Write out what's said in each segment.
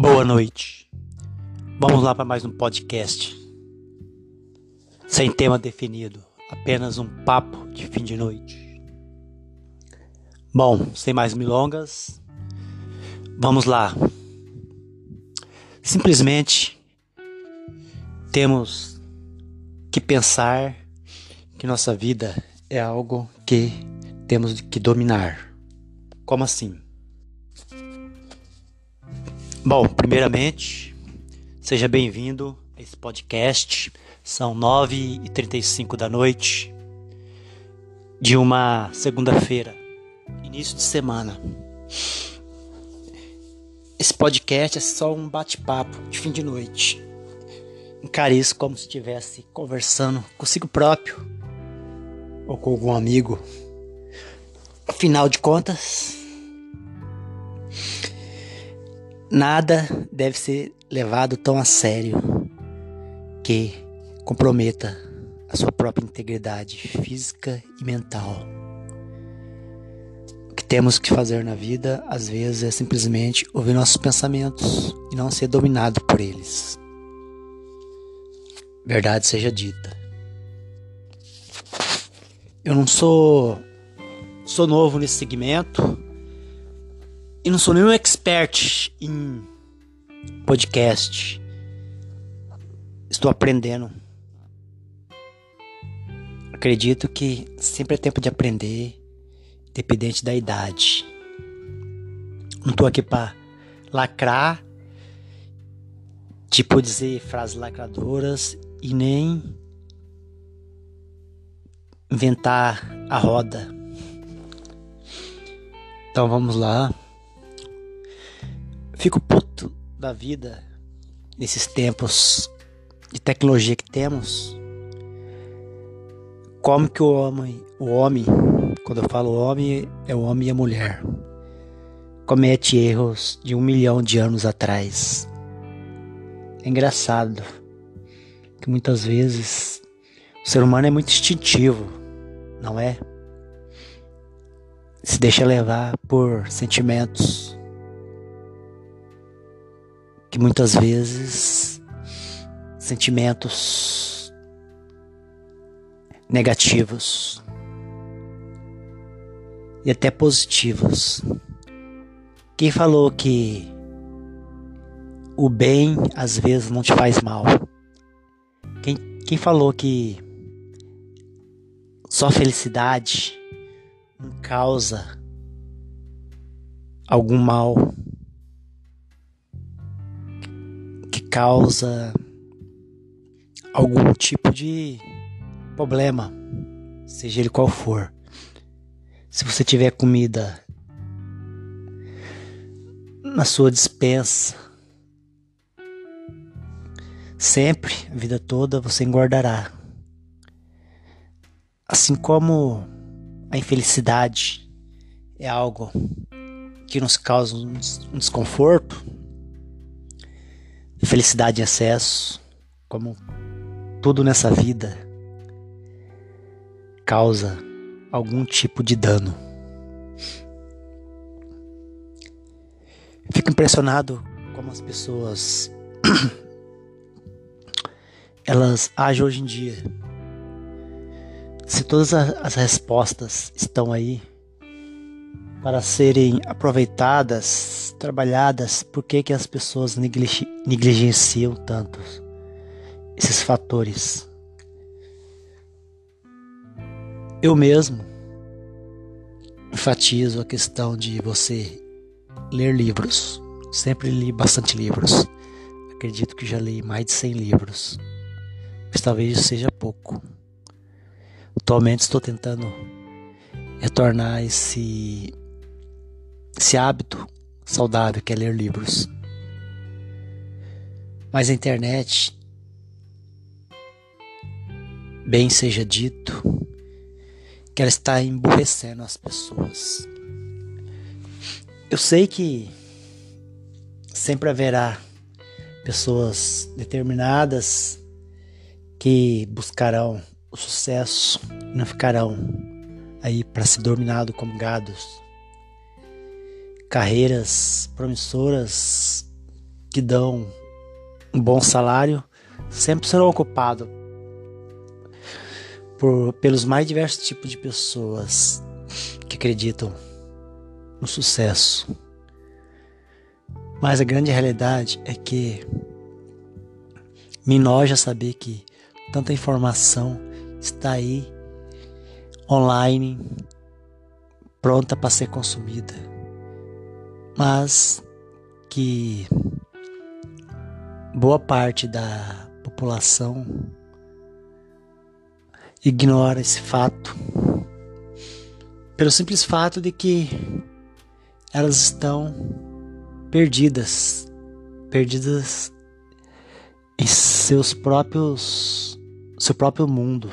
Boa noite. Vamos lá para mais um podcast. Sem tema definido, apenas um papo de fim de noite. Bom, sem mais milongas, vamos lá. Simplesmente temos que pensar que nossa vida é algo que temos que dominar. Como assim? Bom, primeiramente, seja bem-vindo a esse podcast. São 9h35 da noite de uma segunda-feira, início de semana. Esse podcast é só um bate-papo de fim de noite. Encare isso como se estivesse conversando consigo próprio ou com algum amigo. Afinal de contas, Nada deve ser levado tão a sério que comprometa a sua própria integridade física e mental. O que temos que fazer na vida, às vezes, é simplesmente ouvir nossos pensamentos e não ser dominado por eles. Verdade seja dita. Eu não sou sou novo nesse segmento, e não sou nenhum expert em podcast. Estou aprendendo. Acredito que sempre é tempo de aprender, independente da idade. Não estou aqui para lacrar, tipo dizer frases lacradoras e nem inventar a roda. Então vamos lá. Fico puto da vida nesses tempos de tecnologia que temos. Como que o homem, o homem, quando eu falo homem, é o homem e a mulher, comete erros de um milhão de anos atrás. É engraçado que muitas vezes o ser humano é muito instintivo, não é? Se deixa levar por sentimentos muitas vezes sentimentos negativos e até positivos. Quem falou que o bem às vezes não te faz mal? Quem, quem falou que só felicidade não causa algum mal? Causa algum tipo de problema, seja ele qual for. Se você tiver comida na sua dispensa, sempre, a vida toda, você engordará. Assim como a infelicidade é algo que nos causa um desconforto, felicidade em excesso, como tudo nessa vida, causa algum tipo de dano. Fico impressionado como as pessoas elas agem hoje em dia. Se todas as respostas estão aí, para serem aproveitadas, trabalhadas, por que, que as pessoas negligenciam tanto esses fatores? Eu mesmo enfatizo a questão de você ler livros. Sempre li bastante livros. Acredito que já li mais de 100 livros. Mas talvez seja pouco. Atualmente estou tentando retornar esse esse hábito saudável que é ler livros. Mas a internet, bem seja dito, que ela está emburrecendo as pessoas. Eu sei que sempre haverá pessoas determinadas que buscarão o sucesso e não ficarão aí para ser dominado como gados carreiras promissoras que dão um bom salário sempre serão ocupados por, pelos mais diversos tipos de pessoas que acreditam no sucesso. Mas a grande realidade é que me enoja saber que tanta informação está aí online, pronta para ser consumida, mas que boa parte da população ignora esse fato pelo simples fato de que elas estão perdidas, perdidas em seus próprios seu próprio mundo.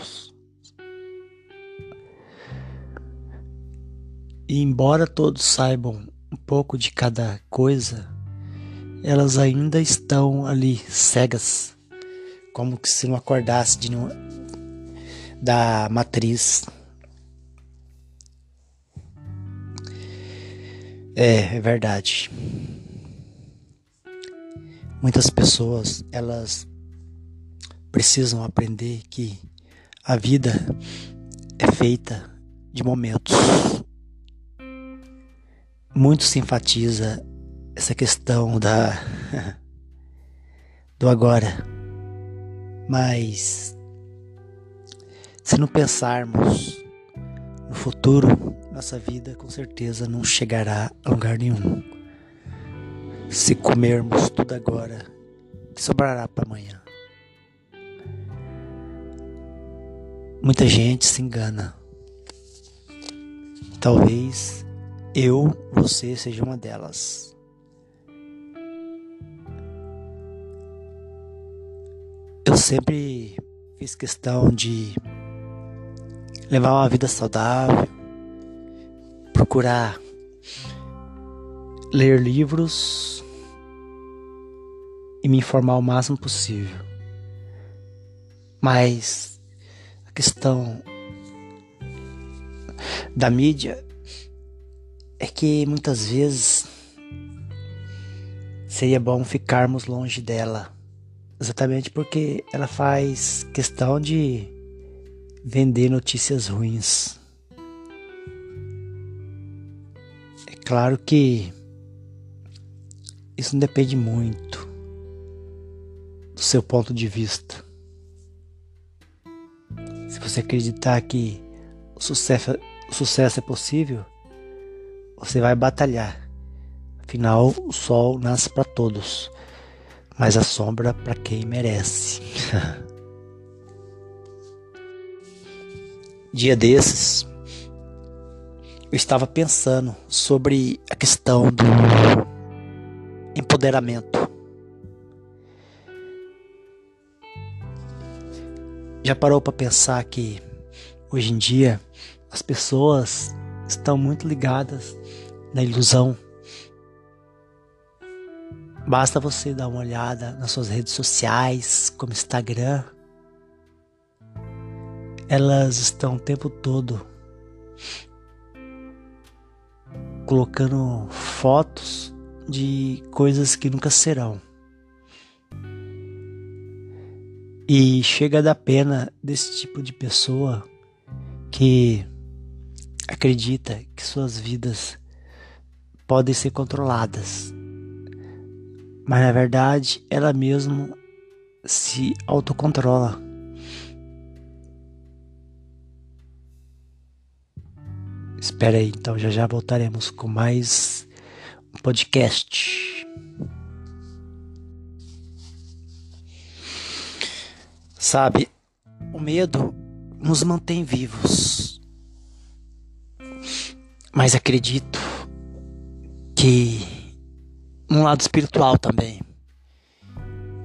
E embora todos saibam um pouco de cada coisa, elas ainda estão ali cegas, como que se não acordasse de não, da matriz. É, é verdade. Muitas pessoas, elas precisam aprender que a vida é feita de momentos. Muito se enfatiza essa questão da do agora. Mas se não pensarmos no futuro, nossa vida com certeza não chegará a lugar nenhum. Se comermos tudo agora, que sobrará para amanhã? Muita gente se engana. Talvez eu, você seja uma delas. Eu sempre fiz questão de levar uma vida saudável, procurar ler livros e me informar o máximo possível. Mas a questão da mídia é que muitas vezes seria bom ficarmos longe dela Exatamente porque ela faz questão de vender notícias ruins. É claro que isso não depende muito do seu ponto de vista. Se você acreditar que o sucesso, o sucesso é possível, você vai batalhar. Afinal, o sol nasce para todos mas a sombra para quem merece. Dia desses, eu estava pensando sobre a questão do empoderamento. Já parou para pensar que hoje em dia as pessoas estão muito ligadas na ilusão Basta você dar uma olhada nas suas redes sociais, como Instagram. Elas estão o tempo todo colocando fotos de coisas que nunca serão. E chega da pena desse tipo de pessoa que acredita que suas vidas podem ser controladas mas na verdade ela mesma se autocontrola. Espera aí, então já já voltaremos com mais um podcast. Sabe, o medo nos mantém vivos. Mas acredito que um lado espiritual também.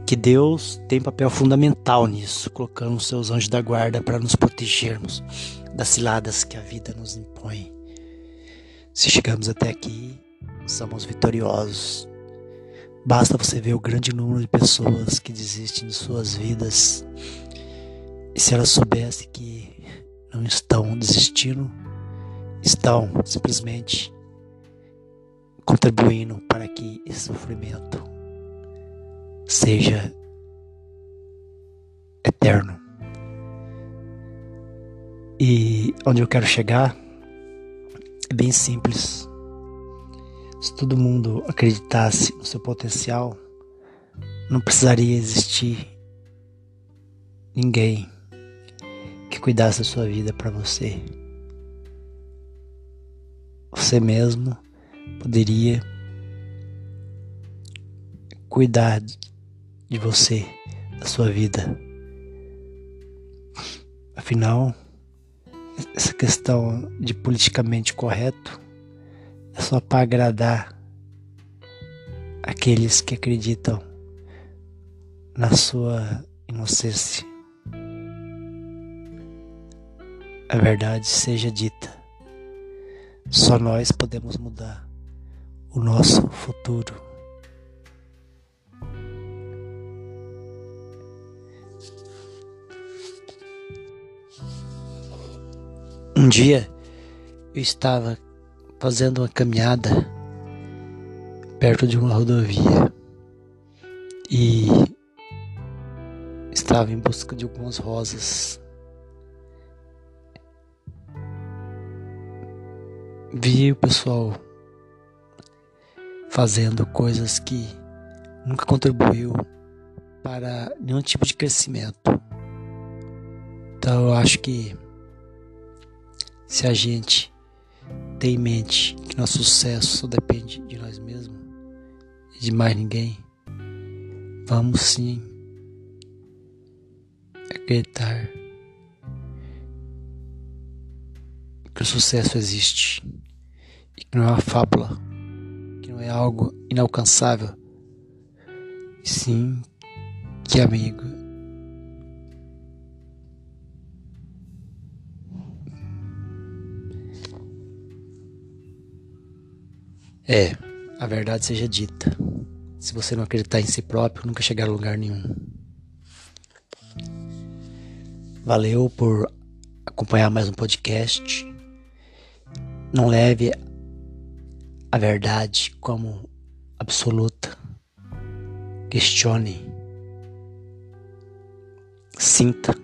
Que Deus tem papel fundamental nisso, colocando os seus anjos da guarda para nos protegermos das ciladas que a vida nos impõe. Se chegamos até aqui, somos vitoriosos. Basta você ver o grande número de pessoas que desistem de suas vidas. E se elas soubessem que não estão desistindo, estão simplesmente contribuindo para que esse sofrimento seja eterno. E onde eu quero chegar é bem simples. Se todo mundo acreditasse no seu potencial, não precisaria existir ninguém que cuidasse da sua vida para você. Você mesmo poderia cuidar de você, da sua vida. Afinal, essa questão de politicamente correto é só para agradar aqueles que acreditam na sua inocência. A verdade seja dita. Só nós podemos mudar o nosso futuro. Um dia eu estava fazendo uma caminhada perto de uma rodovia e estava em busca de algumas rosas. Vi o pessoal fazendo coisas que nunca contribuiu para nenhum tipo de crescimento. Então eu acho que se a gente tem em mente que nosso sucesso só depende de nós mesmos e de mais ninguém, vamos sim acreditar que o sucesso existe que não é uma fábula, que não é algo inalcançável, e sim que amigo É, a verdade seja dita. Se você não acreditar em si próprio, nunca chegar a lugar nenhum. Valeu por acompanhar mais um podcast. Não leve a verdade como absoluta. Questione. Sinta.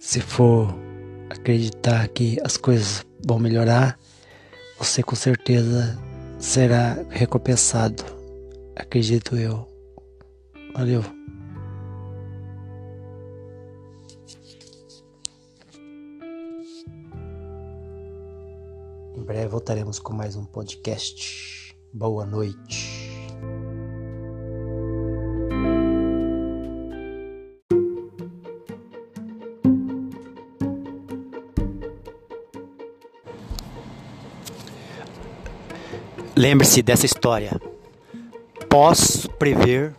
Se for acreditar que as coisas vão melhorar, você com certeza será recompensado. Acredito eu. Valeu. Breve voltaremos com mais um podcast. Boa noite. Lembre-se dessa história. Posso prever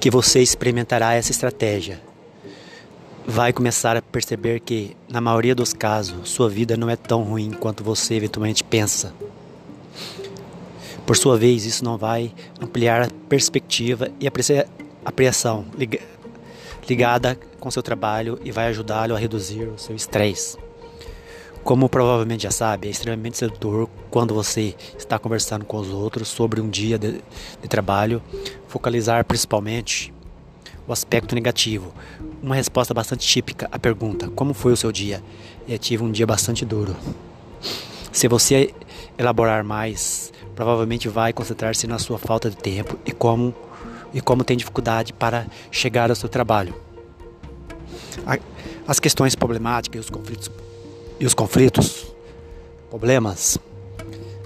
que você experimentará essa estratégia. Vai começar a perceber que, na maioria dos casos, sua vida não é tão ruim quanto você eventualmente pensa. Por sua vez, isso não vai ampliar a perspectiva e a apreensão ligada com seu trabalho e vai ajudá-lo a reduzir o seu estresse. Como provavelmente já sabe, é extremamente sedutor quando você está conversando com os outros sobre um dia de, de trabalho, focalizar principalmente o aspecto negativo. Uma resposta bastante típica à pergunta: Como foi o seu dia? Eu tive um dia bastante duro. Se você elaborar mais, provavelmente vai concentrar-se na sua falta de tempo e como, e como tem dificuldade para chegar ao seu trabalho. As questões problemáticas e os conflitos e os conflitos, problemas,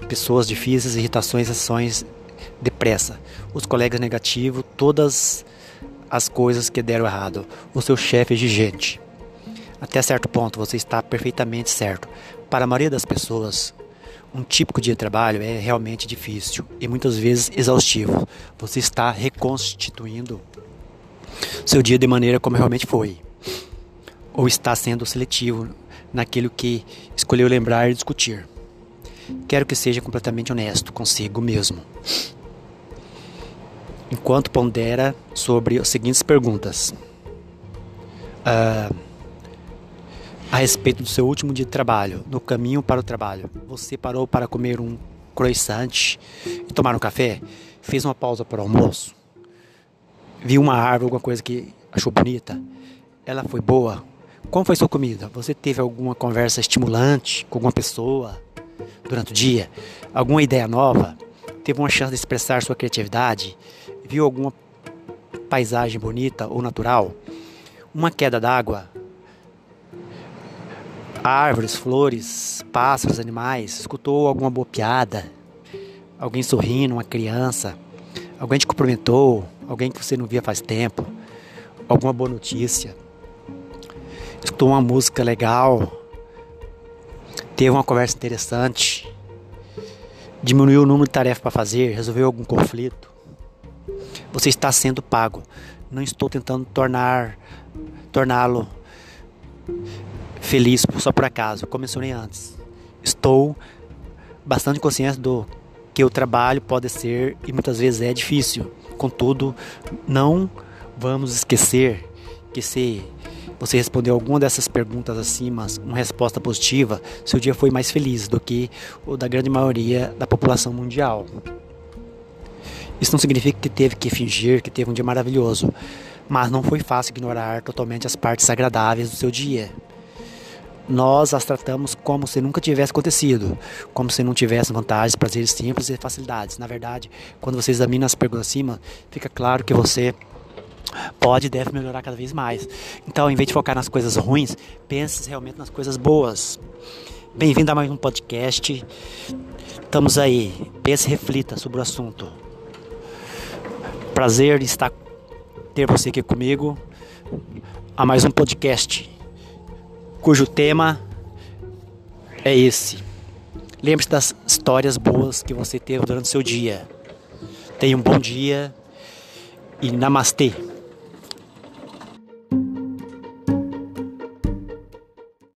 pessoas difíceis, irritações, ações depressa, os colegas negativos, todas as coisas que deram errado, o seu chefe exigente. Até certo ponto você está perfeitamente certo. Para a maioria das pessoas, um típico dia de trabalho é realmente difícil e muitas vezes exaustivo. Você está reconstituindo seu dia de maneira como realmente foi, ou está sendo seletivo naquilo que escolheu lembrar e discutir. Quero que seja completamente honesto consigo mesmo. Enquanto pondera sobre as seguintes perguntas: uh, a respeito do seu último dia de trabalho, no caminho para o trabalho. Você parou para comer um croissant e tomar um café? Fez uma pausa para o almoço? Viu uma árvore, alguma coisa que achou bonita? Ela foi boa? Como foi sua comida? Você teve alguma conversa estimulante com alguma pessoa durante o dia? Alguma ideia nova? Teve uma chance de expressar sua criatividade? Viu alguma paisagem bonita ou natural? Uma queda d'água? árvores, flores, pássaros, animais, escutou alguma boa piada, alguém sorrindo, uma criança, alguém te cumprimentou, alguém que você não via faz tempo, alguma boa notícia, escutou uma música legal, teve uma conversa interessante, diminuiu o número de tarefas para fazer, resolveu algum conflito. Você está sendo pago. Não estou tentando tornar torná-lo feliz só por acaso, como mencionei antes. Estou bastante consciente do que o trabalho pode ser e muitas vezes é difícil. Contudo, não vamos esquecer que se você respondeu alguma dessas perguntas acima, uma resposta positiva, seu dia foi mais feliz do que o da grande maioria da população mundial. Isso não significa que teve que fingir que teve um dia maravilhoso, mas não foi fácil ignorar totalmente as partes agradáveis do seu dia nós as tratamos como se nunca tivesse acontecido, como se não tivesse vantagens, prazeres simples e facilidades. Na verdade, quando você examina as perguntas acima, fica claro que você pode e deve melhorar cada vez mais. Então, em vez de focar nas coisas ruins, pense realmente nas coisas boas. Bem-vindo a mais um podcast. Estamos aí. Pense e reflita sobre o assunto. Prazer estar ter você aqui comigo a mais um podcast cujo tema é esse. Lembre-se das histórias boas que você teve durante o seu dia. Tenha um bom dia e namastê.